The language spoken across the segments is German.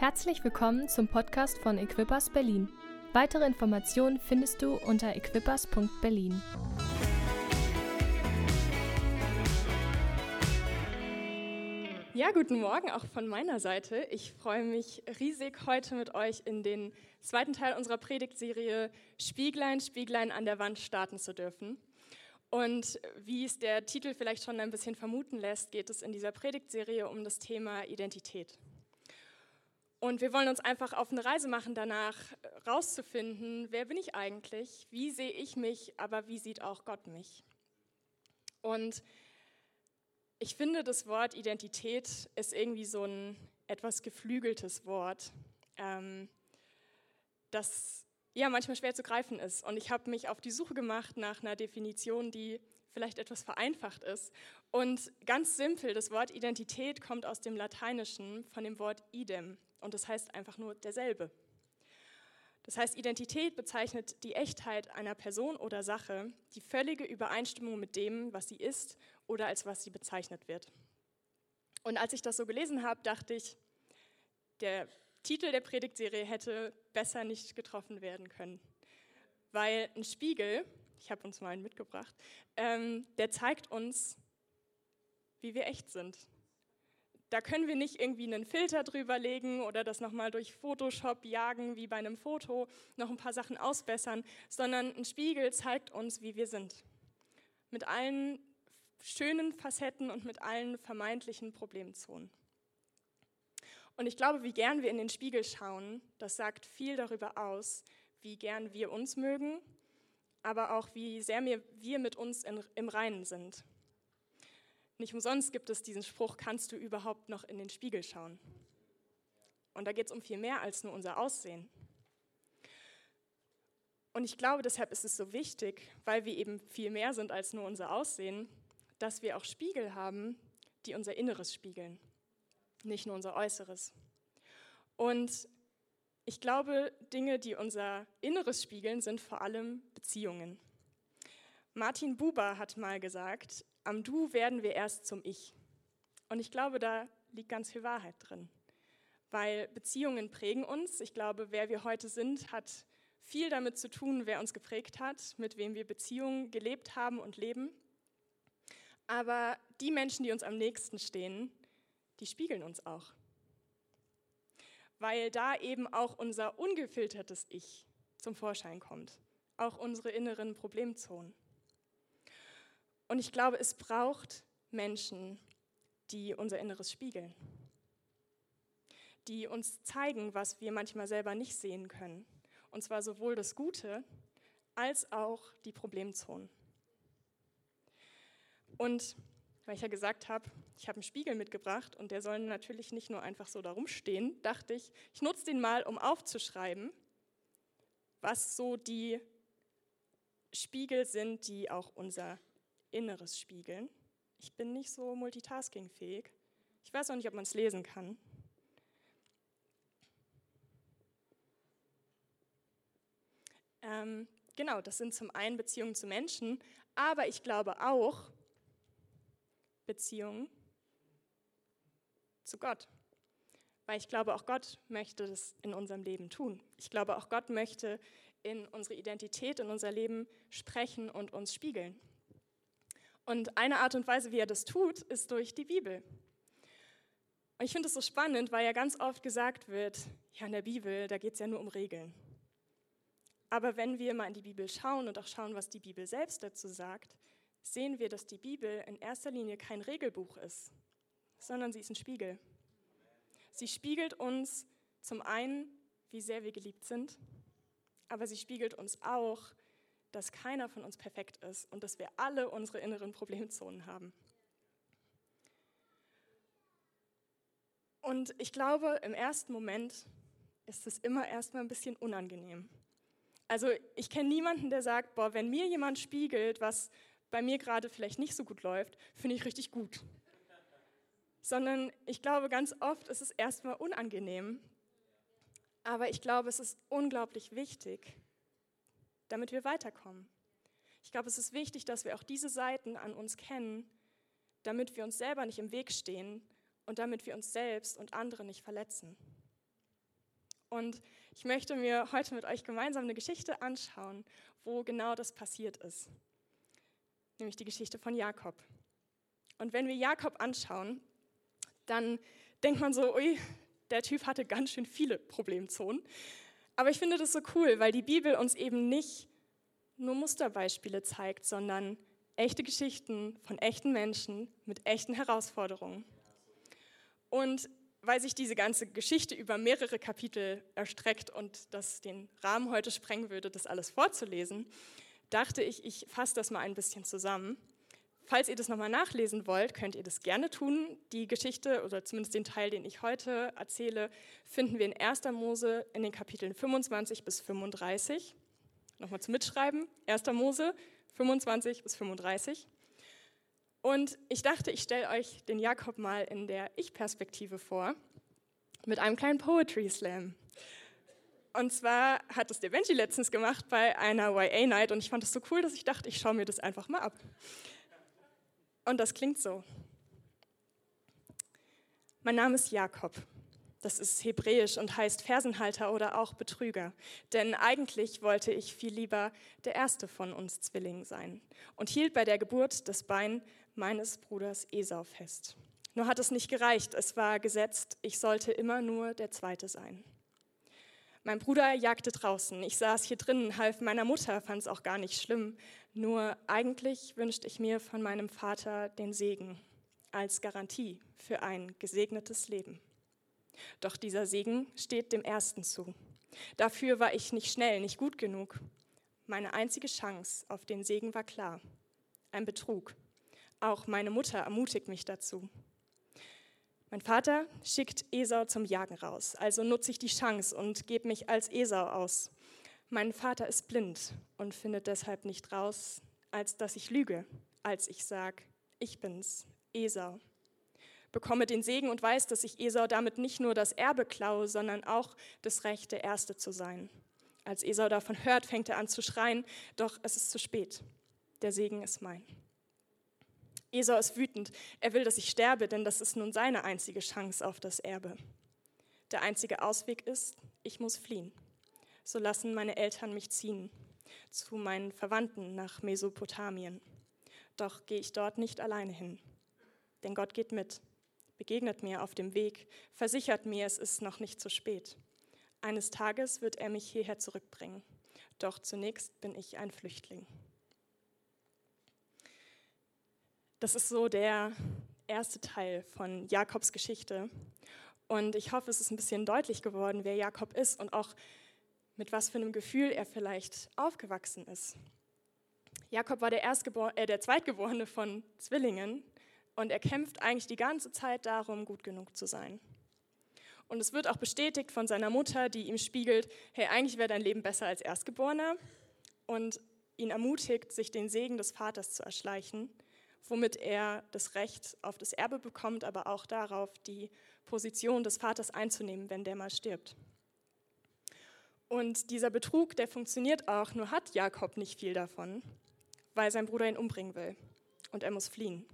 Herzlich willkommen zum Podcast von Equippers Berlin. Weitere Informationen findest du unter equippers.berlin. Ja, guten Morgen auch von meiner Seite. Ich freue mich riesig, heute mit euch in den zweiten Teil unserer Predigtserie Spieglein, Spieglein an der Wand starten zu dürfen. Und wie es der Titel vielleicht schon ein bisschen vermuten lässt, geht es in dieser Predigtserie um das Thema Identität. Und wir wollen uns einfach auf eine Reise machen, danach rauszufinden, wer bin ich eigentlich, wie sehe ich mich, aber wie sieht auch Gott mich. Und ich finde, das Wort Identität ist irgendwie so ein etwas geflügeltes Wort, ähm, das ja manchmal schwer zu greifen ist. Und ich habe mich auf die Suche gemacht nach einer Definition, die vielleicht etwas vereinfacht ist. Und ganz simpel, das Wort Identität kommt aus dem Lateinischen von dem Wort idem und das heißt einfach nur derselbe. Das heißt, Identität bezeichnet die Echtheit einer Person oder Sache, die völlige Übereinstimmung mit dem, was sie ist oder als was sie bezeichnet wird. Und als ich das so gelesen habe, dachte ich, der Titel der Predigtserie hätte besser nicht getroffen werden können. Weil ein Spiegel, ich habe uns mal einen mitgebracht, ähm, der zeigt uns, wie wir echt sind. Da können wir nicht irgendwie einen Filter drüber legen oder das nochmal durch Photoshop jagen wie bei einem Foto, noch ein paar Sachen ausbessern, sondern ein Spiegel zeigt uns, wie wir sind. Mit allen schönen Facetten und mit allen vermeintlichen Problemzonen. Und ich glaube, wie gern wir in den Spiegel schauen, das sagt viel darüber aus, wie gern wir uns mögen, aber auch wie sehr wir mit uns im Reinen sind. Nicht umsonst gibt es diesen Spruch, kannst du überhaupt noch in den Spiegel schauen? Und da geht es um viel mehr als nur unser Aussehen. Und ich glaube, deshalb ist es so wichtig, weil wir eben viel mehr sind als nur unser Aussehen, dass wir auch Spiegel haben, die unser Inneres spiegeln, nicht nur unser Äußeres. Und ich glaube, Dinge, die unser Inneres spiegeln, sind vor allem Beziehungen. Martin Buber hat mal gesagt, am Du werden wir erst zum Ich. Und ich glaube, da liegt ganz viel Wahrheit drin, weil Beziehungen prägen uns. Ich glaube, wer wir heute sind, hat viel damit zu tun, wer uns geprägt hat, mit wem wir Beziehungen gelebt haben und leben. Aber die Menschen, die uns am nächsten stehen, die spiegeln uns auch. Weil da eben auch unser ungefiltertes Ich zum Vorschein kommt, auch unsere inneren Problemzonen. Und ich glaube, es braucht Menschen, die unser Inneres spiegeln, die uns zeigen, was wir manchmal selber nicht sehen können. Und zwar sowohl das Gute als auch die Problemzonen. Und weil ich ja gesagt habe, ich habe einen Spiegel mitgebracht und der soll natürlich nicht nur einfach so da rumstehen, dachte ich, ich nutze den mal, um aufzuschreiben, was so die Spiegel sind, die auch unser Inneres spiegeln. Ich bin nicht so multitaskingfähig. Ich weiß auch nicht, ob man es lesen kann. Ähm, genau, das sind zum einen Beziehungen zu Menschen, aber ich glaube auch Beziehungen zu Gott. Weil ich glaube, auch Gott möchte das in unserem Leben tun. Ich glaube, auch Gott möchte in unsere Identität, in unser Leben sprechen und uns spiegeln. Und eine Art und Weise, wie er das tut, ist durch die Bibel. Und ich finde es so spannend, weil ja ganz oft gesagt wird, ja, in der Bibel, da geht es ja nur um Regeln. Aber wenn wir mal in die Bibel schauen und auch schauen, was die Bibel selbst dazu sagt, sehen wir, dass die Bibel in erster Linie kein Regelbuch ist, sondern sie ist ein Spiegel. Sie spiegelt uns zum einen, wie sehr wir geliebt sind, aber sie spiegelt uns auch, dass keiner von uns perfekt ist und dass wir alle unsere inneren Problemzonen haben. Und ich glaube, im ersten Moment ist es immer erstmal ein bisschen unangenehm. Also ich kenne niemanden, der sagt, boah, wenn mir jemand spiegelt, was bei mir gerade vielleicht nicht so gut läuft, finde ich richtig gut. Sondern ich glaube, ganz oft ist es erstmal unangenehm. Aber ich glaube, es ist unglaublich wichtig, damit wir weiterkommen. Ich glaube, es ist wichtig, dass wir auch diese Seiten an uns kennen, damit wir uns selber nicht im Weg stehen und damit wir uns selbst und andere nicht verletzen. Und ich möchte mir heute mit euch gemeinsam eine Geschichte anschauen, wo genau das passiert ist. Nämlich die Geschichte von Jakob. Und wenn wir Jakob anschauen, dann denkt man so, ui, der Typ hatte ganz schön viele Problemzonen. Aber ich finde das so cool, weil die Bibel uns eben nicht nur Musterbeispiele zeigt, sondern echte Geschichten von echten Menschen mit echten Herausforderungen. Und weil sich diese ganze Geschichte über mehrere Kapitel erstreckt und das den Rahmen heute sprengen würde, das alles vorzulesen, dachte ich, ich fasse das mal ein bisschen zusammen. Falls ihr das nochmal nachlesen wollt, könnt ihr das gerne tun. Die Geschichte oder zumindest den Teil, den ich heute erzähle, finden wir in 1. Mose in den Kapiteln 25 bis 35. Nochmal zum Mitschreiben. 1. Mose 25 bis 35. Und ich dachte, ich stelle euch den Jakob mal in der Ich-Perspektive vor, mit einem kleinen Poetry Slam. Und zwar hat es der Benji letztens gemacht bei einer YA-Night und ich fand es so cool, dass ich dachte, ich schaue mir das einfach mal ab. Und das klingt so. Mein Name ist Jakob. Das ist hebräisch und heißt Fersenhalter oder auch Betrüger. Denn eigentlich wollte ich viel lieber der erste von uns Zwillingen sein und hielt bei der Geburt das Bein meines Bruders Esau fest. Nur hat es nicht gereicht. Es war gesetzt, ich sollte immer nur der zweite sein. Mein Bruder jagte draußen. Ich saß hier drinnen, half meiner Mutter, fand es auch gar nicht schlimm. Nur eigentlich wünschte ich mir von meinem Vater den Segen als Garantie für ein gesegnetes Leben. Doch dieser Segen steht dem Ersten zu. Dafür war ich nicht schnell, nicht gut genug. Meine einzige Chance auf den Segen war klar. Ein Betrug. Auch meine Mutter ermutigt mich dazu. Mein Vater schickt Esau zum Jagen raus, also nutze ich die Chance und gebe mich als Esau aus. Mein Vater ist blind und findet deshalb nicht raus, als dass ich lüge, als ich sage, ich bin's, Esau bekomme den Segen und weiß, dass ich Esau damit nicht nur das Erbe klaue, sondern auch das Recht, der Erste zu sein. Als Esau davon hört, fängt er an zu schreien, doch es ist zu spät. Der Segen ist mein. Esau ist wütend. Er will, dass ich sterbe, denn das ist nun seine einzige Chance auf das Erbe. Der einzige Ausweg ist, ich muss fliehen. So lassen meine Eltern mich ziehen zu meinen Verwandten nach Mesopotamien. Doch gehe ich dort nicht alleine hin, denn Gott geht mit begegnet mir auf dem Weg, versichert mir, es ist noch nicht zu spät. Eines Tages wird er mich hierher zurückbringen. Doch zunächst bin ich ein Flüchtling. Das ist so der erste Teil von Jakobs Geschichte. Und ich hoffe, es ist ein bisschen deutlich geworden, wer Jakob ist und auch mit was für einem Gefühl er vielleicht aufgewachsen ist. Jakob war der, äh, der Zweitgeborene von Zwillingen und er kämpft eigentlich die ganze Zeit darum, gut genug zu sein. Und es wird auch bestätigt von seiner Mutter, die ihm spiegelt, hey, eigentlich wäre dein Leben besser als Erstgeborener. Und ihn ermutigt, sich den Segen des Vaters zu erschleichen, womit er das Recht auf das Erbe bekommt, aber auch darauf, die Position des Vaters einzunehmen, wenn der mal stirbt. Und dieser Betrug, der funktioniert auch, nur hat Jakob nicht viel davon, weil sein Bruder ihn umbringen will und er muss fliehen.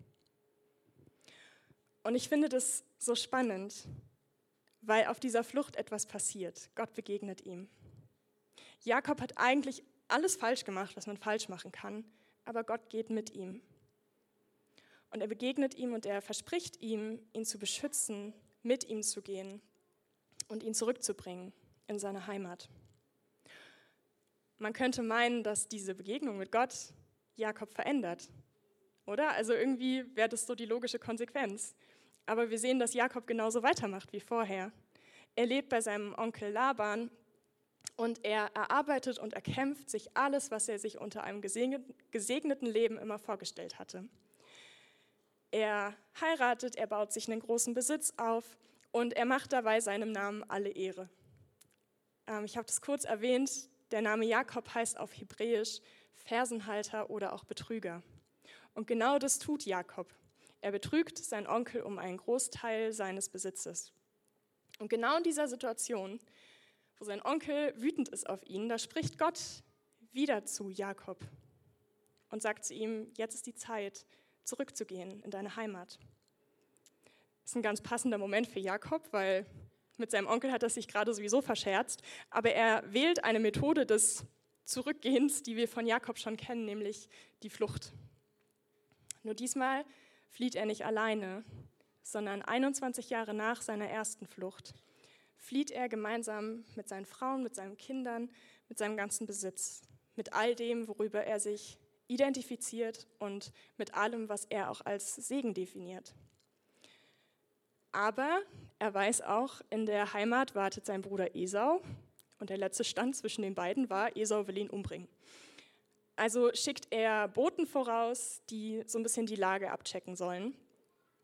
Und ich finde das so spannend, weil auf dieser Flucht etwas passiert. Gott begegnet ihm. Jakob hat eigentlich alles falsch gemacht, was man falsch machen kann, aber Gott geht mit ihm. Und er begegnet ihm und er verspricht ihm, ihn zu beschützen, mit ihm zu gehen und ihn zurückzubringen in seine Heimat. Man könnte meinen, dass diese Begegnung mit Gott Jakob verändert, oder? Also irgendwie wäre das so die logische Konsequenz. Aber wir sehen, dass Jakob genauso weitermacht wie vorher. Er lebt bei seinem Onkel Laban und er erarbeitet und erkämpft sich alles, was er sich unter einem gesegneten Leben immer vorgestellt hatte. Er heiratet, er baut sich einen großen Besitz auf und er macht dabei seinem Namen alle Ehre. Ähm, ich habe das kurz erwähnt, der Name Jakob heißt auf Hebräisch Fersenhalter oder auch Betrüger. Und genau das tut Jakob. Er betrügt seinen Onkel um einen Großteil seines Besitzes. Und genau in dieser Situation, wo sein Onkel wütend ist auf ihn, da spricht Gott wieder zu Jakob und sagt zu ihm, jetzt ist die Zeit, zurückzugehen in deine Heimat. Das ist ein ganz passender Moment für Jakob, weil Mit seinem Onkel hat er sich gerade sowieso verscherzt, aber er wählt eine Methode des Zurückgehens, die wir von Jakob schon kennen, nämlich die Flucht. Nur diesmal flieht er nicht alleine, sondern 21 Jahre nach seiner ersten Flucht flieht er gemeinsam mit seinen Frauen, mit seinen Kindern, mit seinem ganzen Besitz, mit all dem, worüber er sich identifiziert und mit allem, was er auch als Segen definiert. Aber er weiß auch, in der Heimat wartet sein Bruder Esau und der letzte Stand zwischen den beiden war, Esau will ihn umbringen. Also schickt er Boten voraus, die so ein bisschen die Lage abchecken sollen.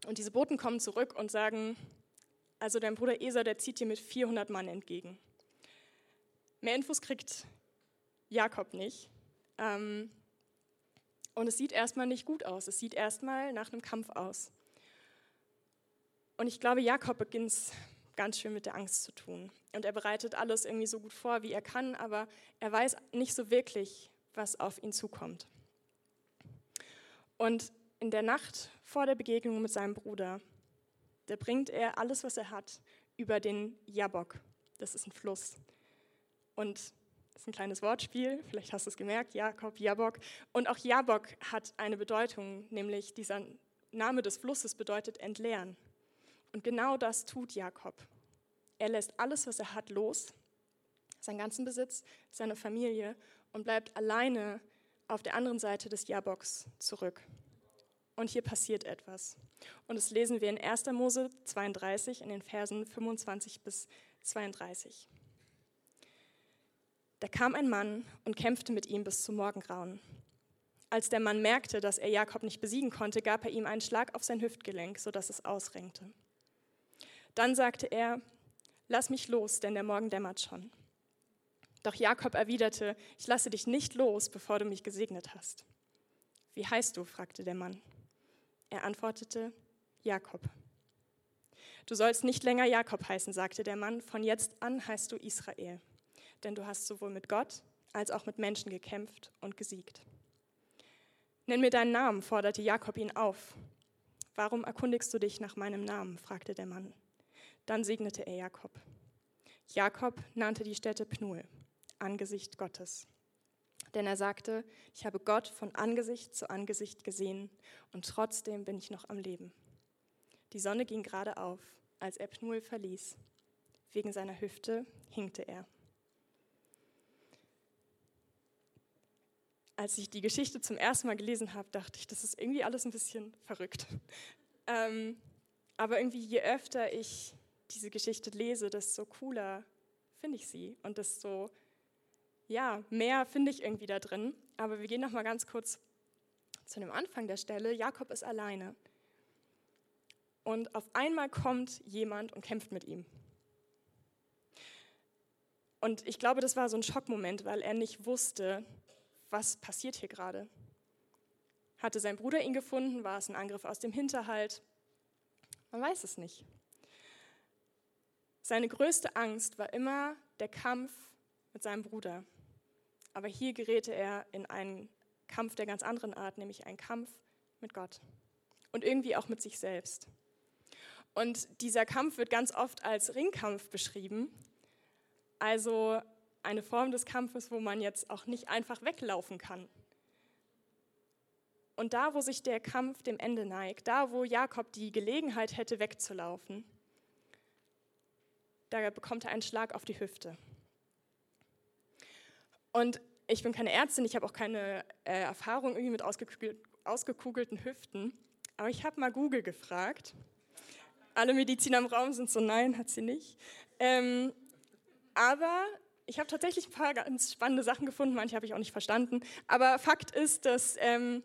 Und diese Boten kommen zurück und sagen, also dein Bruder Esau, der zieht dir mit 400 Mann entgegen. Mehr Infos kriegt Jakob nicht. Ähm, und es sieht erstmal nicht gut aus. Es sieht erstmal nach einem Kampf aus. Und ich glaube, Jakob beginnt es ganz schön mit der Angst zu tun. Und er bereitet alles irgendwie so gut vor, wie er kann, aber er weiß nicht so wirklich, was auf ihn zukommt. Und in der Nacht vor der Begegnung mit seinem Bruder, da bringt er alles, was er hat, über den Jabok. Das ist ein Fluss. Und das ist ein kleines Wortspiel, vielleicht hast du es gemerkt, Jakob, Jabok. Und auch Jabok hat eine Bedeutung, nämlich dieser Name des Flusses bedeutet entleeren. Und genau das tut Jakob. Er lässt alles, was er hat, los, seinen ganzen Besitz, seine Familie und bleibt alleine auf der anderen Seite des Jaboks zurück. Und hier passiert etwas. Und das lesen wir in 1. Mose 32 in den Versen 25 bis 32. Da kam ein Mann und kämpfte mit ihm bis zum Morgengrauen. Als der Mann merkte, dass er Jakob nicht besiegen konnte, gab er ihm einen Schlag auf sein Hüftgelenk, sodass es ausrenkte. Dann sagte er, lass mich los, denn der Morgen dämmert schon. Doch Jakob erwiderte, ich lasse dich nicht los, bevor du mich gesegnet hast. Wie heißt du? fragte der Mann. Er antwortete, Jakob. Du sollst nicht länger Jakob heißen, sagte der Mann, von jetzt an heißt du Israel, denn du hast sowohl mit Gott als auch mit Menschen gekämpft und gesiegt. Nenn mir deinen Namen, forderte Jakob ihn auf. Warum erkundigst du dich nach meinem Namen? fragte der Mann. Dann segnete er Jakob. Jakob nannte die Stätte Pnuel, Angesicht Gottes. Denn er sagte, ich habe Gott von Angesicht zu Angesicht gesehen und trotzdem bin ich noch am Leben. Die Sonne ging gerade auf, als er Pnuel verließ. Wegen seiner Hüfte hinkte er. Als ich die Geschichte zum ersten Mal gelesen habe, dachte ich, das ist irgendwie alles ein bisschen verrückt. Ähm, aber irgendwie je öfter ich diese Geschichte lese, desto cooler finde ich sie und desto ja, mehr finde ich irgendwie da drin. Aber wir gehen noch mal ganz kurz zu dem Anfang der Stelle. Jakob ist alleine. Und auf einmal kommt jemand und kämpft mit ihm. Und ich glaube, das war so ein Schockmoment, weil er nicht wusste, was passiert hier gerade. Hatte sein Bruder ihn gefunden? War es ein Angriff aus dem Hinterhalt? Man weiß es nicht. Seine größte Angst war immer der Kampf mit seinem Bruder. Aber hier geräte er in einen Kampf der ganz anderen Art, nämlich einen Kampf mit Gott und irgendwie auch mit sich selbst. Und dieser Kampf wird ganz oft als Ringkampf beschrieben, also eine Form des Kampfes, wo man jetzt auch nicht einfach weglaufen kann. Und da, wo sich der Kampf dem Ende neigt, da, wo Jakob die Gelegenheit hätte, wegzulaufen, da bekommt er einen Schlag auf die Hüfte. Und ich bin keine Ärztin, ich habe auch keine äh, Erfahrung irgendwie mit ausgekugel, ausgekugelten Hüften, aber ich habe mal Google gefragt. Alle Mediziner im Raum sind so, nein, hat sie nicht. Ähm, aber ich habe tatsächlich ein paar ganz spannende Sachen gefunden, manche habe ich auch nicht verstanden. Aber Fakt ist, dass ähm,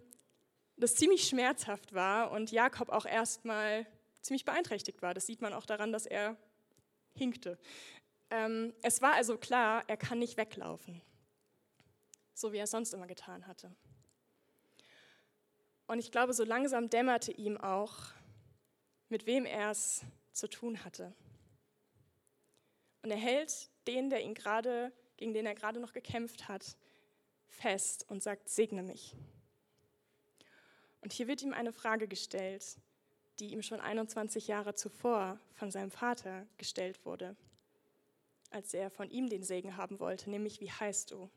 das ziemlich schmerzhaft war und Jakob auch erstmal ziemlich beeinträchtigt war. Das sieht man auch daran, dass er hinkte. Ähm, es war also klar, er kann nicht weglaufen, so wie er es sonst immer getan hatte. Und ich glaube, so langsam dämmerte ihm auch, mit wem er es zu tun hatte. Und er hält den, der ihn gerade, gegen den er gerade noch gekämpft hat, fest und sagt, segne mich. Und hier wird ihm eine Frage gestellt, die ihm schon 21 Jahre zuvor von seinem Vater gestellt wurde, als er von ihm den Segen haben wollte, nämlich wie heißt du?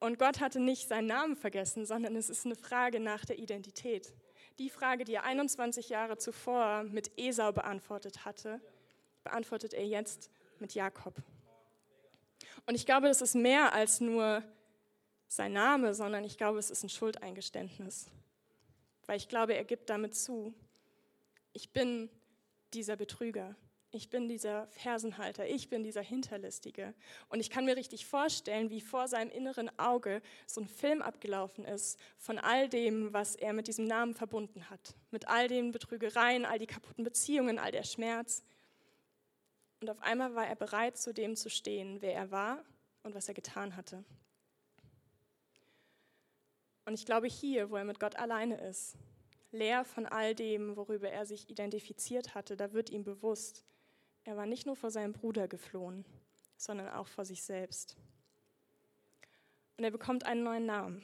Und Gott hatte nicht seinen Namen vergessen, sondern es ist eine Frage nach der Identität. Die Frage, die er 21 Jahre zuvor mit Esau beantwortet hatte, beantwortet er jetzt mit Jakob. Und ich glaube, das ist mehr als nur sein Name, sondern ich glaube, es ist ein Schuldeingeständnis. Weil ich glaube, er gibt damit zu, ich bin dieser Betrüger. Ich bin dieser Fersenhalter, ich bin dieser Hinterlistige. Und ich kann mir richtig vorstellen, wie vor seinem inneren Auge so ein Film abgelaufen ist von all dem, was er mit diesem Namen verbunden hat. Mit all den Betrügereien, all die kaputten Beziehungen, all der Schmerz. Und auf einmal war er bereit, zu dem zu stehen, wer er war und was er getan hatte. Und ich glaube, hier, wo er mit Gott alleine ist, leer von all dem, worüber er sich identifiziert hatte, da wird ihm bewusst, er war nicht nur vor seinem Bruder geflohen, sondern auch vor sich selbst. Und er bekommt einen neuen Namen.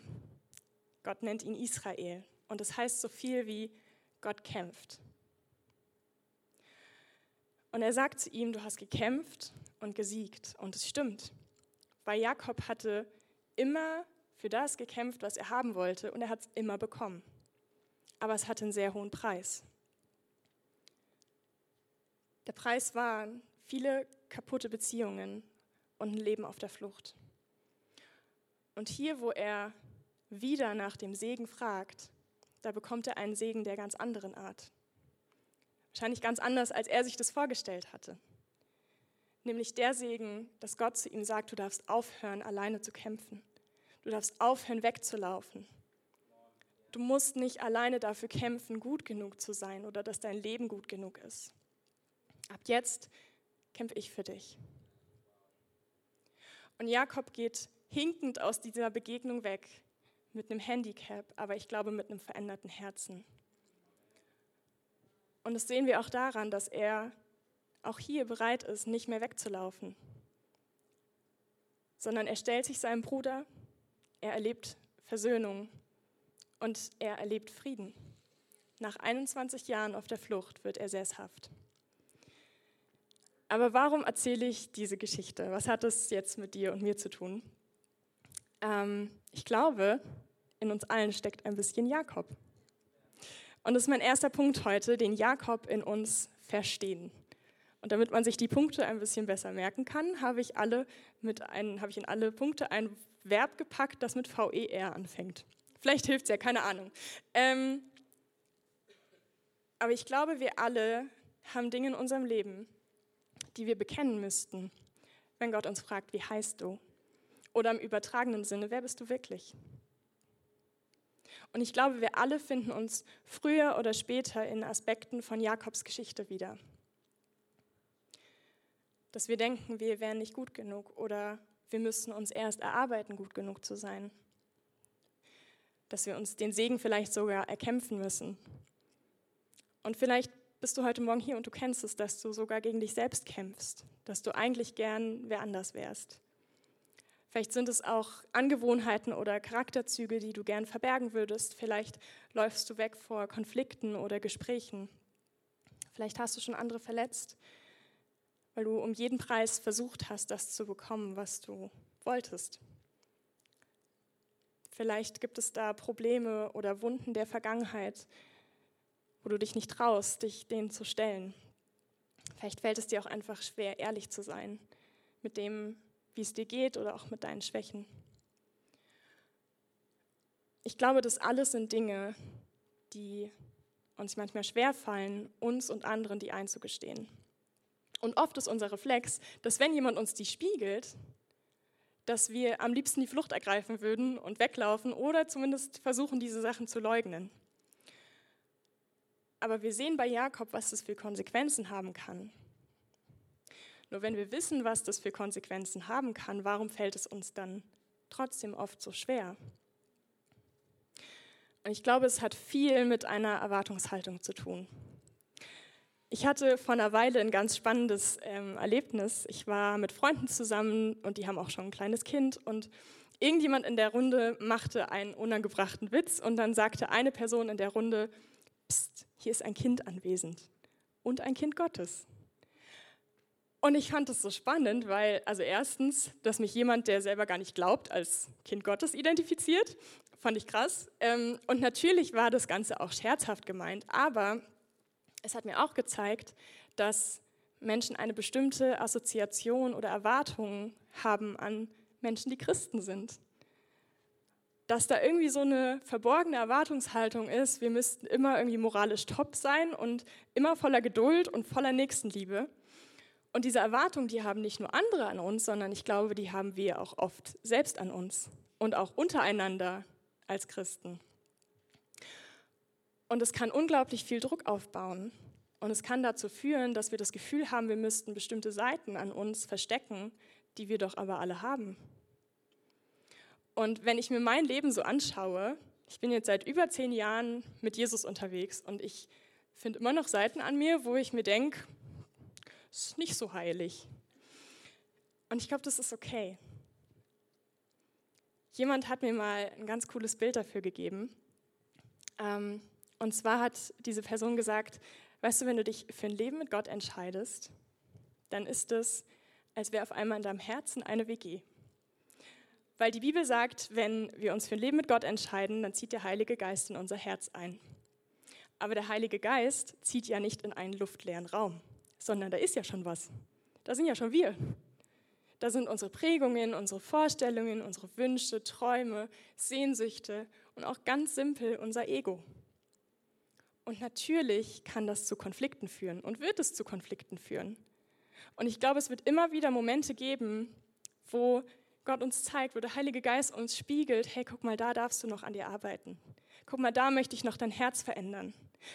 Gott nennt ihn Israel. Und es das heißt so viel wie Gott kämpft. Und er sagt zu ihm, du hast gekämpft und gesiegt. Und es stimmt, weil Jakob hatte immer für das gekämpft, was er haben wollte, und er hat es immer bekommen. Aber es hatte einen sehr hohen Preis. Der Preis waren viele kaputte Beziehungen und ein Leben auf der Flucht. Und hier, wo er wieder nach dem Segen fragt, da bekommt er einen Segen der ganz anderen Art. Wahrscheinlich ganz anders, als er sich das vorgestellt hatte. Nämlich der Segen, dass Gott zu ihm sagt, du darfst aufhören, alleine zu kämpfen. Du darfst aufhören, wegzulaufen. Du musst nicht alleine dafür kämpfen, gut genug zu sein oder dass dein Leben gut genug ist. Ab jetzt kämpfe ich für dich. Und Jakob geht hinkend aus dieser Begegnung weg mit einem Handicap, aber ich glaube mit einem veränderten Herzen. Und das sehen wir auch daran, dass er auch hier bereit ist, nicht mehr wegzulaufen, sondern er stellt sich seinem Bruder, er erlebt Versöhnung und er erlebt Frieden. Nach 21 Jahren auf der Flucht wird er sesshaft. Aber warum erzähle ich diese Geschichte? Was hat es jetzt mit dir und mir zu tun? Ähm, ich glaube, in uns allen steckt ein bisschen Jakob. Und das ist mein erster Punkt heute, den Jakob in uns verstehen. Und damit man sich die Punkte ein bisschen besser merken kann, habe ich, alle mit ein, habe ich in alle Punkte ein Verb gepackt, das mit VER anfängt. Vielleicht hilft es ja, keine Ahnung. Ähm, aber ich glaube, wir alle haben Dinge in unserem Leben, die wir bekennen müssten, wenn Gott uns fragt, wie heißt du? Oder im übertragenen Sinne, wer bist du wirklich? Und ich glaube, wir alle finden uns früher oder später in Aspekten von Jakobs Geschichte wieder. Dass wir denken, wir wären nicht gut genug oder wir müssten uns erst erarbeiten, gut genug zu sein. Dass wir uns den Segen vielleicht sogar erkämpfen müssen. Und vielleicht bist du heute Morgen hier und du kennst es, dass du sogar gegen dich selbst kämpfst, dass du eigentlich gern wer anders wärst. Vielleicht sind es auch Angewohnheiten oder Charakterzüge, die du gern verbergen würdest. Vielleicht läufst du weg vor Konflikten oder Gesprächen. Vielleicht hast du schon andere verletzt, weil du um jeden Preis versucht hast, das zu bekommen, was du wolltest. Vielleicht gibt es da Probleme oder Wunden der Vergangenheit, wo du dich nicht traust, dich denen zu stellen. Vielleicht fällt es dir auch einfach schwer, ehrlich zu sein mit dem, wie es dir geht oder auch mit deinen Schwächen. Ich glaube, das alles sind Dinge, die uns manchmal schwer fallen, uns und anderen die einzugestehen. Und oft ist unser Reflex, dass wenn jemand uns die spiegelt, dass wir am liebsten die Flucht ergreifen würden und weglaufen oder zumindest versuchen, diese Sachen zu leugnen. Aber wir sehen bei Jakob, was das für Konsequenzen haben kann. Nur wenn wir wissen, was das für Konsequenzen haben kann, warum fällt es uns dann trotzdem oft so schwer? Und ich glaube, es hat viel mit einer Erwartungshaltung zu tun. Ich hatte vor einer Weile ein ganz spannendes ähm, Erlebnis. Ich war mit Freunden zusammen und die haben auch schon ein kleines Kind und irgendjemand in der Runde machte einen unangebrachten Witz und dann sagte eine Person in der Runde, pst, hier ist ein Kind anwesend und ein Kind Gottes. Und ich fand es so spannend, weil, also erstens, dass mich jemand, der selber gar nicht glaubt, als Kind Gottes identifiziert, fand ich krass. Ähm, und natürlich war das Ganze auch scherzhaft gemeint, aber es hat mir auch gezeigt, dass Menschen eine bestimmte Assoziation oder Erwartung haben an Menschen, die Christen sind. Dass da irgendwie so eine verborgene Erwartungshaltung ist, wir müssten immer irgendwie moralisch top sein und immer voller Geduld und voller Nächstenliebe. Und diese Erwartung, die haben nicht nur andere an uns, sondern ich glaube, die haben wir auch oft selbst an uns und auch untereinander als Christen. Und es kann unglaublich viel Druck aufbauen. Und es kann dazu führen, dass wir das Gefühl haben, wir müssten bestimmte Seiten an uns verstecken, die wir doch aber alle haben. Und wenn ich mir mein Leben so anschaue, ich bin jetzt seit über zehn Jahren mit Jesus unterwegs und ich finde immer noch Seiten an mir, wo ich mir denke, ist nicht so heilig. Und ich glaube, das ist okay. Jemand hat mir mal ein ganz cooles Bild dafür gegeben. Ähm, und zwar hat diese Person gesagt, weißt du, wenn du dich für ein Leben mit Gott entscheidest, dann ist es, als wäre auf einmal in deinem Herzen eine WG. Weil die Bibel sagt, wenn wir uns für ein Leben mit Gott entscheiden, dann zieht der Heilige Geist in unser Herz ein. Aber der Heilige Geist zieht ja nicht in einen luftleeren Raum sondern da ist ja schon was. Da sind ja schon wir. Da sind unsere Prägungen, unsere Vorstellungen, unsere Wünsche, Träume, Sehnsüchte und auch ganz simpel unser Ego. Und natürlich kann das zu Konflikten führen und wird es zu Konflikten führen. Und ich glaube, es wird immer wieder Momente geben, wo Gott uns zeigt, wo der Heilige Geist uns spiegelt, hey, guck mal, da darfst du noch an dir arbeiten. Guck mal, da möchte ich noch dein Herz verändern.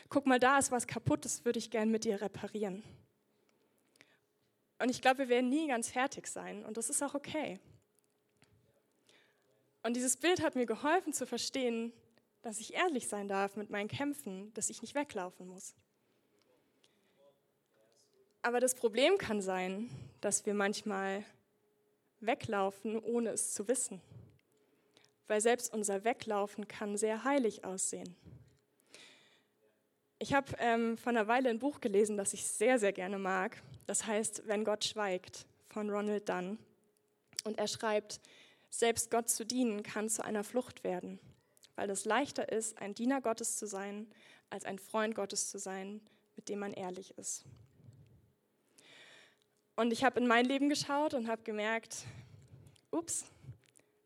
Guck mal, da ist was kaputt, das würde ich gern mit dir reparieren. Und ich glaube, wir werden nie ganz fertig sein und das ist auch okay. Und dieses Bild hat mir geholfen zu verstehen, dass ich ehrlich sein darf mit meinen Kämpfen, dass ich nicht weglaufen muss. Aber das Problem kann sein, dass wir manchmal weglaufen, ohne es zu wissen. Weil selbst unser Weglaufen kann sehr heilig aussehen. Ich habe ähm, vor einer Weile ein Buch gelesen, das ich sehr, sehr gerne mag. Das heißt, Wenn Gott schweigt von Ronald Dunn. Und er schreibt, selbst Gott zu dienen kann zu einer Flucht werden, weil es leichter ist, ein Diener Gottes zu sein, als ein Freund Gottes zu sein, mit dem man ehrlich ist. Und ich habe in mein Leben geschaut und habe gemerkt, ups,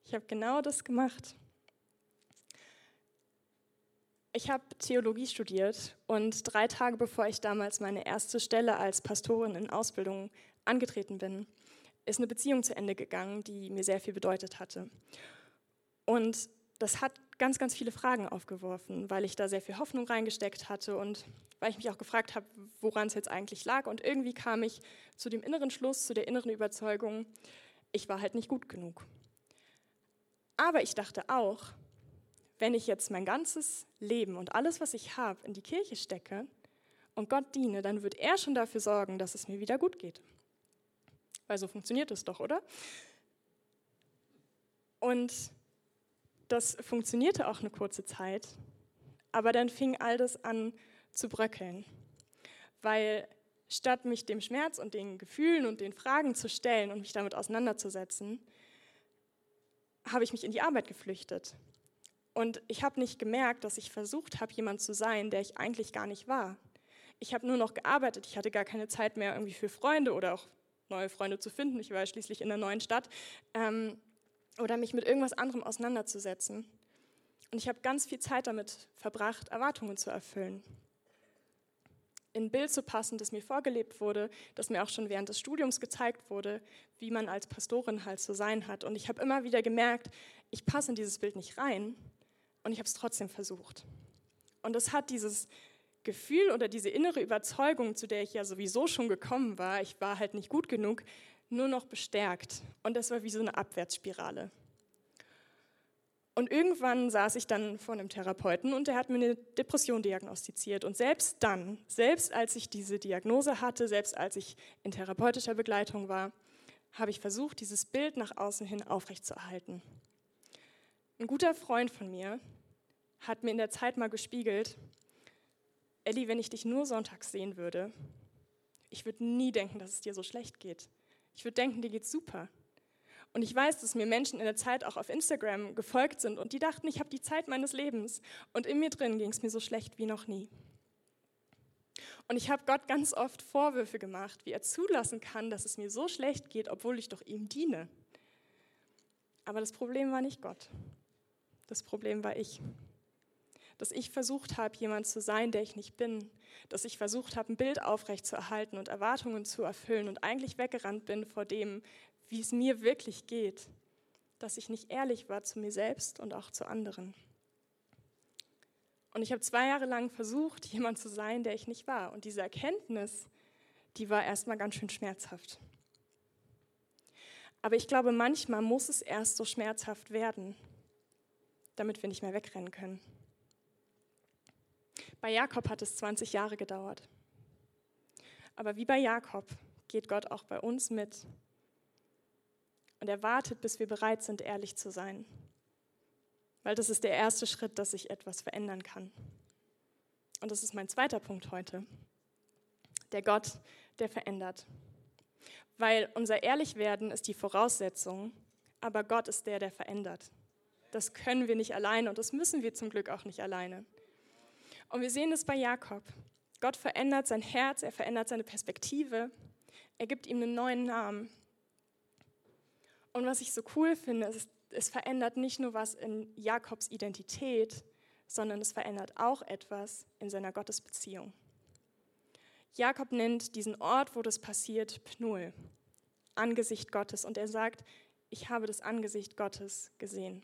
ich habe genau das gemacht. Ich habe Theologie studiert und drei Tage bevor ich damals meine erste Stelle als Pastorin in Ausbildung angetreten bin, ist eine Beziehung zu Ende gegangen, die mir sehr viel bedeutet hatte. Und das hat ganz, ganz viele Fragen aufgeworfen, weil ich da sehr viel Hoffnung reingesteckt hatte und weil ich mich auch gefragt habe, woran es jetzt eigentlich lag. Und irgendwie kam ich zu dem inneren Schluss, zu der inneren Überzeugung, ich war halt nicht gut genug. Aber ich dachte auch, wenn ich jetzt mein ganzes Leben und alles, was ich habe, in die Kirche stecke und Gott diene, dann wird er schon dafür sorgen, dass es mir wieder gut geht. Weil so funktioniert es doch, oder? Und das funktionierte auch eine kurze Zeit, aber dann fing all das an zu bröckeln, weil statt mich dem Schmerz und den Gefühlen und den Fragen zu stellen und mich damit auseinanderzusetzen, habe ich mich in die Arbeit geflüchtet und ich habe nicht gemerkt, dass ich versucht habe, jemand zu sein, der ich eigentlich gar nicht war. Ich habe nur noch gearbeitet. Ich hatte gar keine Zeit mehr irgendwie für Freunde oder auch neue Freunde zu finden. Ich war ja schließlich in einer neuen Stadt. Ähm, oder mich mit irgendwas anderem auseinanderzusetzen. Und ich habe ganz viel Zeit damit verbracht, Erwartungen zu erfüllen. In ein Bild zu passen, das mir vorgelebt wurde, das mir auch schon während des Studiums gezeigt wurde, wie man als Pastorin halt zu sein hat. Und ich habe immer wieder gemerkt, ich passe in dieses Bild nicht rein und ich habe es trotzdem versucht. Und es hat dieses Gefühl oder diese innere Überzeugung, zu der ich ja sowieso schon gekommen war, ich war halt nicht gut genug, nur noch bestärkt. Und das war wie so eine Abwärtsspirale. Und irgendwann saß ich dann vor einem Therapeuten und der hat mir eine Depression diagnostiziert. Und selbst dann, selbst als ich diese Diagnose hatte, selbst als ich in therapeutischer Begleitung war, habe ich versucht, dieses Bild nach außen hin aufrechtzuerhalten. Ein guter Freund von mir hat mir in der Zeit mal gespiegelt, Elli, wenn ich dich nur sonntags sehen würde, ich würde nie denken, dass es dir so schlecht geht. Ich würde denken, dir geht's super. Und ich weiß, dass mir Menschen in der Zeit auch auf Instagram gefolgt sind und die dachten, ich habe die Zeit meines Lebens. Und in mir drin ging es mir so schlecht wie noch nie. Und ich habe Gott ganz oft Vorwürfe gemacht, wie er zulassen kann, dass es mir so schlecht geht, obwohl ich doch ihm diene. Aber das Problem war nicht Gott. Das Problem war ich. Dass ich versucht habe, jemand zu sein, der ich nicht bin. Dass ich versucht habe, ein Bild aufrechtzuerhalten und Erwartungen zu erfüllen und eigentlich weggerannt bin vor dem, wie es mir wirklich geht, dass ich nicht ehrlich war zu mir selbst und auch zu anderen. Und ich habe zwei Jahre lang versucht, jemand zu sein, der ich nicht war. Und diese Erkenntnis, die war erstmal ganz schön schmerzhaft. Aber ich glaube, manchmal muss es erst so schmerzhaft werden, damit wir nicht mehr wegrennen können. Bei Jakob hat es 20 Jahre gedauert. Aber wie bei Jakob geht Gott auch bei uns mit und er wartet, bis wir bereit sind, ehrlich zu sein. Weil das ist der erste Schritt, dass sich etwas verändern kann. Und das ist mein zweiter Punkt heute. Der Gott, der verändert. Weil unser Ehrlichwerden ist die Voraussetzung, aber Gott ist der, der verändert. Das können wir nicht alleine und das müssen wir zum Glück auch nicht alleine. Und wir sehen es bei Jakob. Gott verändert sein Herz, er verändert seine Perspektive, er gibt ihm einen neuen Namen, und was ich so cool finde, ist, es verändert nicht nur was in Jakobs Identität, sondern es verändert auch etwas in seiner Gottesbeziehung. Jakob nennt diesen Ort, wo das passiert, Pnuel, Angesicht Gottes. Und er sagt, ich habe das Angesicht Gottes gesehen.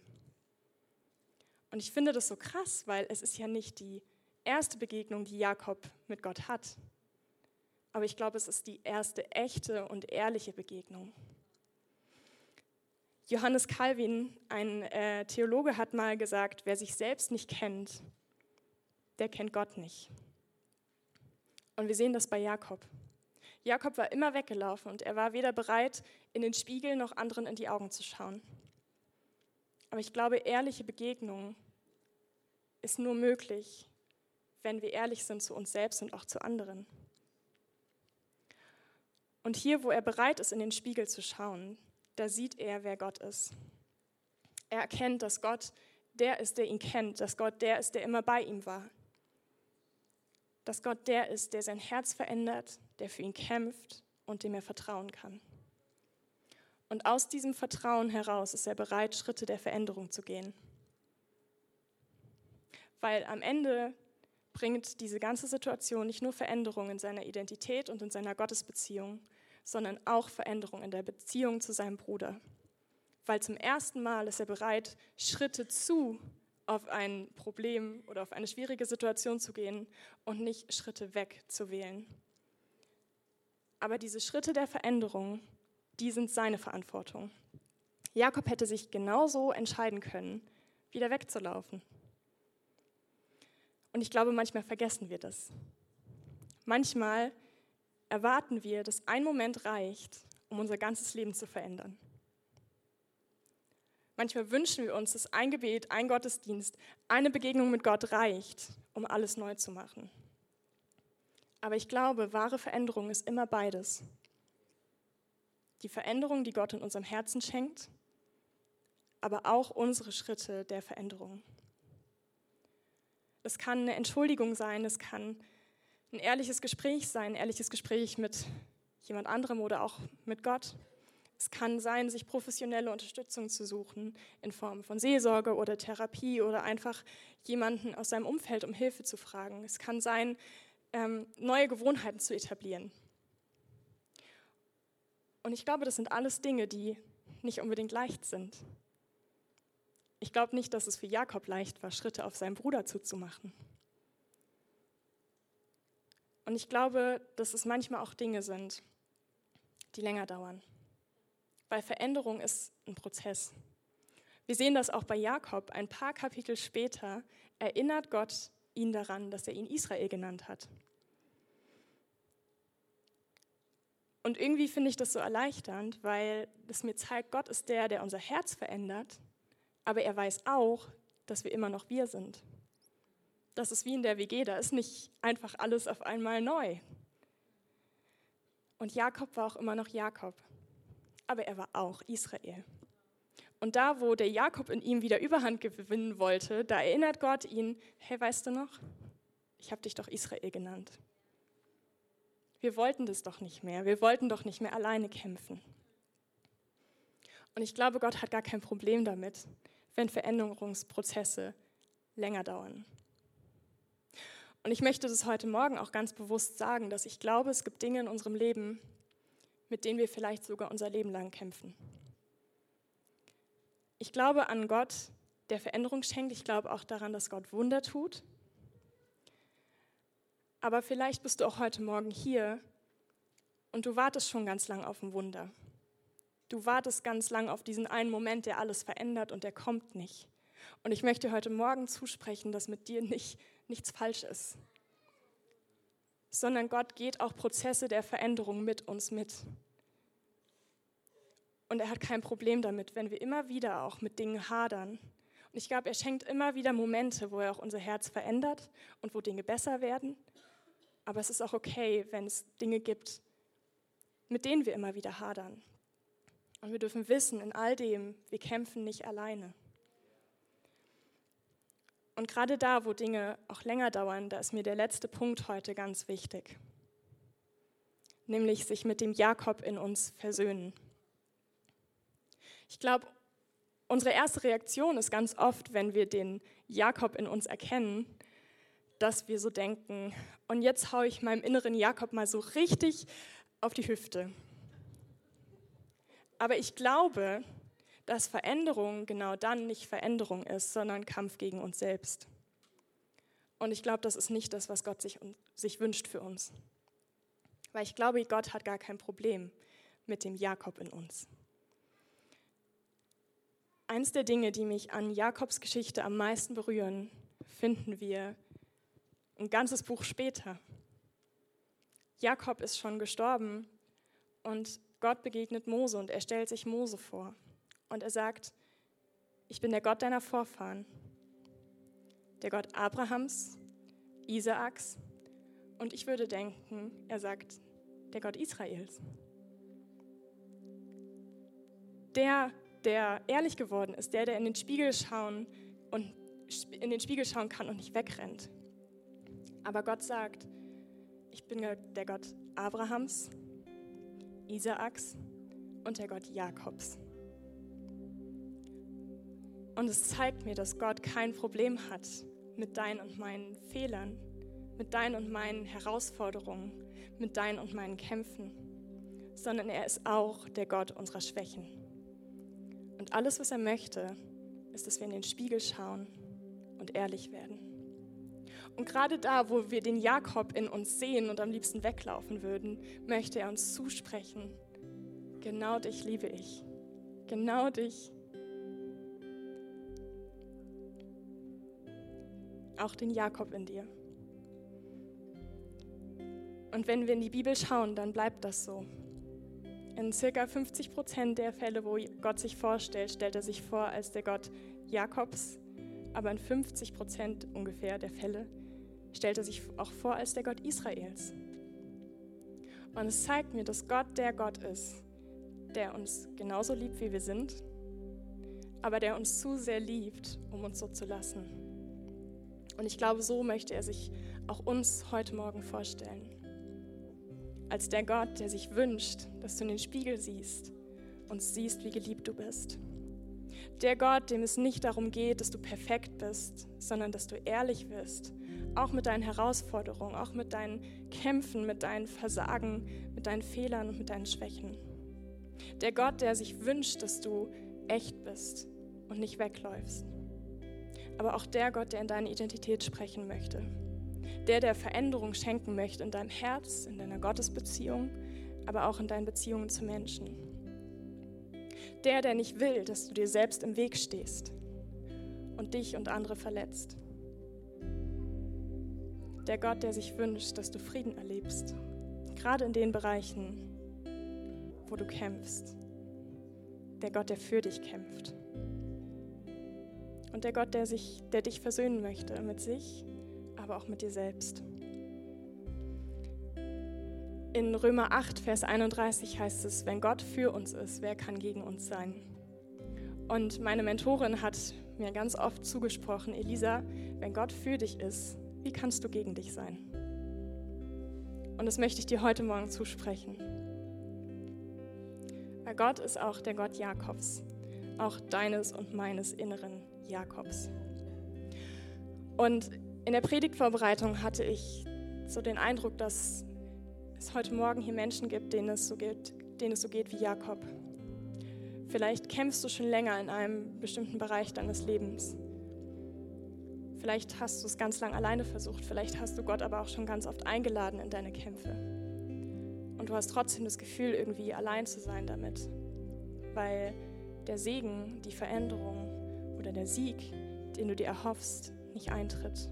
Und ich finde das so krass, weil es ist ja nicht die erste Begegnung, die Jakob mit Gott hat. Aber ich glaube, es ist die erste echte und ehrliche Begegnung. Johannes Calvin, ein äh, Theologe, hat mal gesagt, wer sich selbst nicht kennt, der kennt Gott nicht. Und wir sehen das bei Jakob. Jakob war immer weggelaufen und er war weder bereit, in den Spiegel noch anderen in die Augen zu schauen. Aber ich glaube, ehrliche Begegnung ist nur möglich, wenn wir ehrlich sind zu uns selbst und auch zu anderen. Und hier, wo er bereit ist, in den Spiegel zu schauen, da sieht er, wer Gott ist. Er erkennt, dass Gott der ist, der ihn kennt, dass Gott der ist, der immer bei ihm war. Dass Gott der ist, der sein Herz verändert, der für ihn kämpft und dem er vertrauen kann. Und aus diesem Vertrauen heraus ist er bereit, Schritte der Veränderung zu gehen. Weil am Ende bringt diese ganze Situation nicht nur Veränderung in seiner Identität und in seiner Gottesbeziehung, sondern auch Veränderung in der Beziehung zu seinem Bruder. Weil zum ersten Mal ist er bereit, Schritte zu auf ein Problem oder auf eine schwierige Situation zu gehen und nicht Schritte weg zu wählen. Aber diese Schritte der Veränderung, die sind seine Verantwortung. Jakob hätte sich genauso entscheiden können, wieder wegzulaufen. Und ich glaube, manchmal vergessen wir das. Manchmal erwarten wir, dass ein Moment reicht, um unser ganzes Leben zu verändern. Manchmal wünschen wir uns, dass ein Gebet, ein Gottesdienst, eine Begegnung mit Gott reicht, um alles neu zu machen. Aber ich glaube, wahre Veränderung ist immer beides. Die Veränderung, die Gott in unserem Herzen schenkt, aber auch unsere Schritte der Veränderung. Es kann eine Entschuldigung sein, es kann ein ehrliches Gespräch sein, ein ehrliches Gespräch mit jemand anderem oder auch mit Gott. Es kann sein, sich professionelle Unterstützung zu suchen in Form von Seelsorge oder Therapie oder einfach jemanden aus seinem Umfeld um Hilfe zu fragen. Es kann sein, ähm, neue Gewohnheiten zu etablieren. Und ich glaube, das sind alles Dinge, die nicht unbedingt leicht sind. Ich glaube nicht, dass es für Jakob leicht war, Schritte auf seinen Bruder zuzumachen. Und ich glaube, dass es manchmal auch Dinge sind, die länger dauern. Weil Veränderung ist ein Prozess. Wir sehen das auch bei Jakob. Ein paar Kapitel später erinnert Gott ihn daran, dass er ihn Israel genannt hat. Und irgendwie finde ich das so erleichternd, weil es mir zeigt, Gott ist der, der unser Herz verändert, aber er weiß auch, dass wir immer noch wir sind. Das ist wie in der WG, da ist nicht einfach alles auf einmal neu. Und Jakob war auch immer noch Jakob, aber er war auch Israel. Und da, wo der Jakob in ihm wieder Überhand gewinnen wollte, da erinnert Gott ihn, hey, weißt du noch, ich habe dich doch Israel genannt. Wir wollten das doch nicht mehr, wir wollten doch nicht mehr alleine kämpfen. Und ich glaube, Gott hat gar kein Problem damit, wenn Veränderungsprozesse länger dauern. Und ich möchte das heute Morgen auch ganz bewusst sagen, dass ich glaube, es gibt Dinge in unserem Leben, mit denen wir vielleicht sogar unser Leben lang kämpfen. Ich glaube an Gott, der Veränderung schenkt. Ich glaube auch daran, dass Gott Wunder tut. Aber vielleicht bist du auch heute Morgen hier und du wartest schon ganz lang auf ein Wunder. Du wartest ganz lang auf diesen einen Moment, der alles verändert und der kommt nicht. Und ich möchte heute Morgen zusprechen, dass mit dir nicht, nichts falsch ist, sondern Gott geht auch Prozesse der Veränderung mit uns mit. Und er hat kein Problem damit, wenn wir immer wieder auch mit Dingen hadern. Und ich glaube, er schenkt immer wieder Momente, wo er auch unser Herz verändert und wo Dinge besser werden. Aber es ist auch okay, wenn es Dinge gibt, mit denen wir immer wieder hadern. Und wir dürfen wissen, in all dem, wir kämpfen nicht alleine. Und gerade da, wo Dinge auch länger dauern, da ist mir der letzte Punkt heute ganz wichtig. Nämlich sich mit dem Jakob in uns versöhnen. Ich glaube, unsere erste Reaktion ist ganz oft, wenn wir den Jakob in uns erkennen, dass wir so denken, und jetzt haue ich meinem inneren Jakob mal so richtig auf die Hüfte. Aber ich glaube, dass Veränderung genau dann nicht Veränderung ist, sondern Kampf gegen uns selbst. Und ich glaube, das ist nicht das, was Gott sich, sich wünscht für uns. Weil ich glaube, Gott hat gar kein Problem mit dem Jakob in uns. Eins der Dinge, die mich an Jakobs Geschichte am meisten berühren, finden wir ein ganzes Buch später. Jakob ist schon gestorben und Gott begegnet Mose und er stellt sich Mose vor. Und er sagt, ich bin der Gott deiner Vorfahren, der Gott Abrahams, Isaaks und ich würde denken, er sagt, der Gott Israels. Der, der ehrlich geworden ist, der, der in den Spiegel schauen und in den Spiegel schauen kann und nicht wegrennt. Aber Gott sagt, ich bin der Gott Abrahams, Isaaks und der Gott Jakobs. Und es zeigt mir, dass Gott kein Problem hat mit deinen und meinen Fehlern, mit deinen und meinen Herausforderungen, mit deinen und meinen Kämpfen, sondern er ist auch der Gott unserer Schwächen. Und alles, was er möchte, ist, dass wir in den Spiegel schauen und ehrlich werden. Und gerade da, wo wir den Jakob in uns sehen und am liebsten weglaufen würden, möchte er uns zusprechen. Genau dich liebe ich. Genau dich. Auch den Jakob in dir. Und wenn wir in die Bibel schauen, dann bleibt das so. In circa 50 Prozent der Fälle, wo Gott sich vorstellt, stellt er sich vor als der Gott Jakobs, aber in 50 Prozent ungefähr der Fälle stellt er sich auch vor als der Gott Israels. Und es zeigt mir, dass Gott der Gott ist, der uns genauso liebt, wie wir sind, aber der uns zu sehr liebt, um uns so zu lassen. Und ich glaube, so möchte er sich auch uns heute Morgen vorstellen. Als der Gott, der sich wünscht, dass du in den Spiegel siehst und siehst, wie geliebt du bist. Der Gott, dem es nicht darum geht, dass du perfekt bist, sondern dass du ehrlich wirst auch mit deinen Herausforderungen, auch mit deinen Kämpfen, mit deinen Versagen, mit deinen Fehlern und mit deinen Schwächen. Der Gott, der sich wünscht, dass du echt bist und nicht wegläufst. Aber auch der Gott, der in deine Identität sprechen möchte. Der, der Veränderung schenken möchte in deinem Herz, in deiner Gottesbeziehung, aber auch in deinen Beziehungen zu Menschen. Der, der nicht will, dass du dir selbst im Weg stehst und dich und andere verletzt. Der Gott, der sich wünscht, dass du Frieden erlebst, gerade in den Bereichen, wo du kämpfst. Der Gott, der für dich kämpft. Und der Gott, der, sich, der dich versöhnen möchte mit sich aber auch mit dir selbst. In Römer 8, Vers 31 heißt es, wenn Gott für uns ist, wer kann gegen uns sein? Und meine Mentorin hat mir ganz oft zugesprochen, Elisa, wenn Gott für dich ist, wie kannst du gegen dich sein? Und das möchte ich dir heute Morgen zusprechen. Weil Gott ist auch der Gott Jakobs, auch deines und meines inneren Jakobs. Und in der Predigtvorbereitung hatte ich so den Eindruck, dass es heute Morgen hier Menschen gibt, denen es so geht, denen es so geht wie Jakob. Vielleicht kämpfst du schon länger in einem bestimmten Bereich deines Lebens. Vielleicht hast du es ganz lang alleine versucht, vielleicht hast du Gott aber auch schon ganz oft eingeladen in deine Kämpfe. Und du hast trotzdem das Gefühl, irgendwie allein zu sein damit, weil der Segen, die Veränderung oder der Sieg, den du dir erhoffst, nicht eintritt.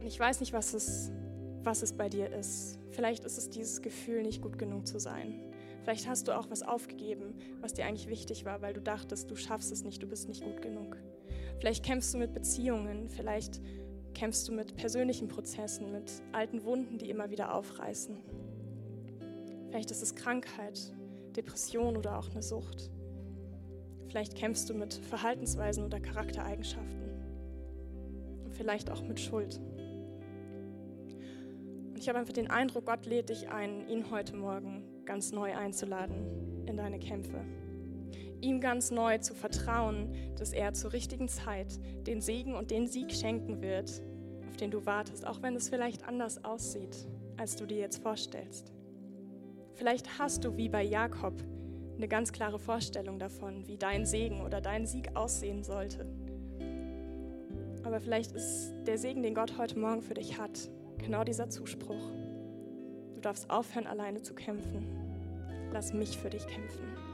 Und ich weiß nicht, was es was es bei dir ist. Vielleicht ist es dieses Gefühl, nicht gut genug zu sein. Vielleicht hast du auch was aufgegeben, was dir eigentlich wichtig war, weil du dachtest, du schaffst es nicht, du bist nicht gut genug. Vielleicht kämpfst du mit Beziehungen, vielleicht kämpfst du mit persönlichen Prozessen, mit alten Wunden, die immer wieder aufreißen. Vielleicht ist es Krankheit, Depression oder auch eine Sucht. Vielleicht kämpfst du mit Verhaltensweisen oder Charaktereigenschaften. Und vielleicht auch mit Schuld. Ich habe einfach den Eindruck, Gott lädt dich ein, ihn heute Morgen ganz neu einzuladen in deine Kämpfe. Ihm ganz neu zu vertrauen, dass er zur richtigen Zeit den Segen und den Sieg schenken wird, auf den du wartest, auch wenn es vielleicht anders aussieht, als du dir jetzt vorstellst. Vielleicht hast du wie bei Jakob eine ganz klare Vorstellung davon, wie dein Segen oder dein Sieg aussehen sollte. Aber vielleicht ist der Segen, den Gott heute Morgen für dich hat, Genau dieser Zuspruch. Du darfst aufhören, alleine zu kämpfen. Lass mich für dich kämpfen.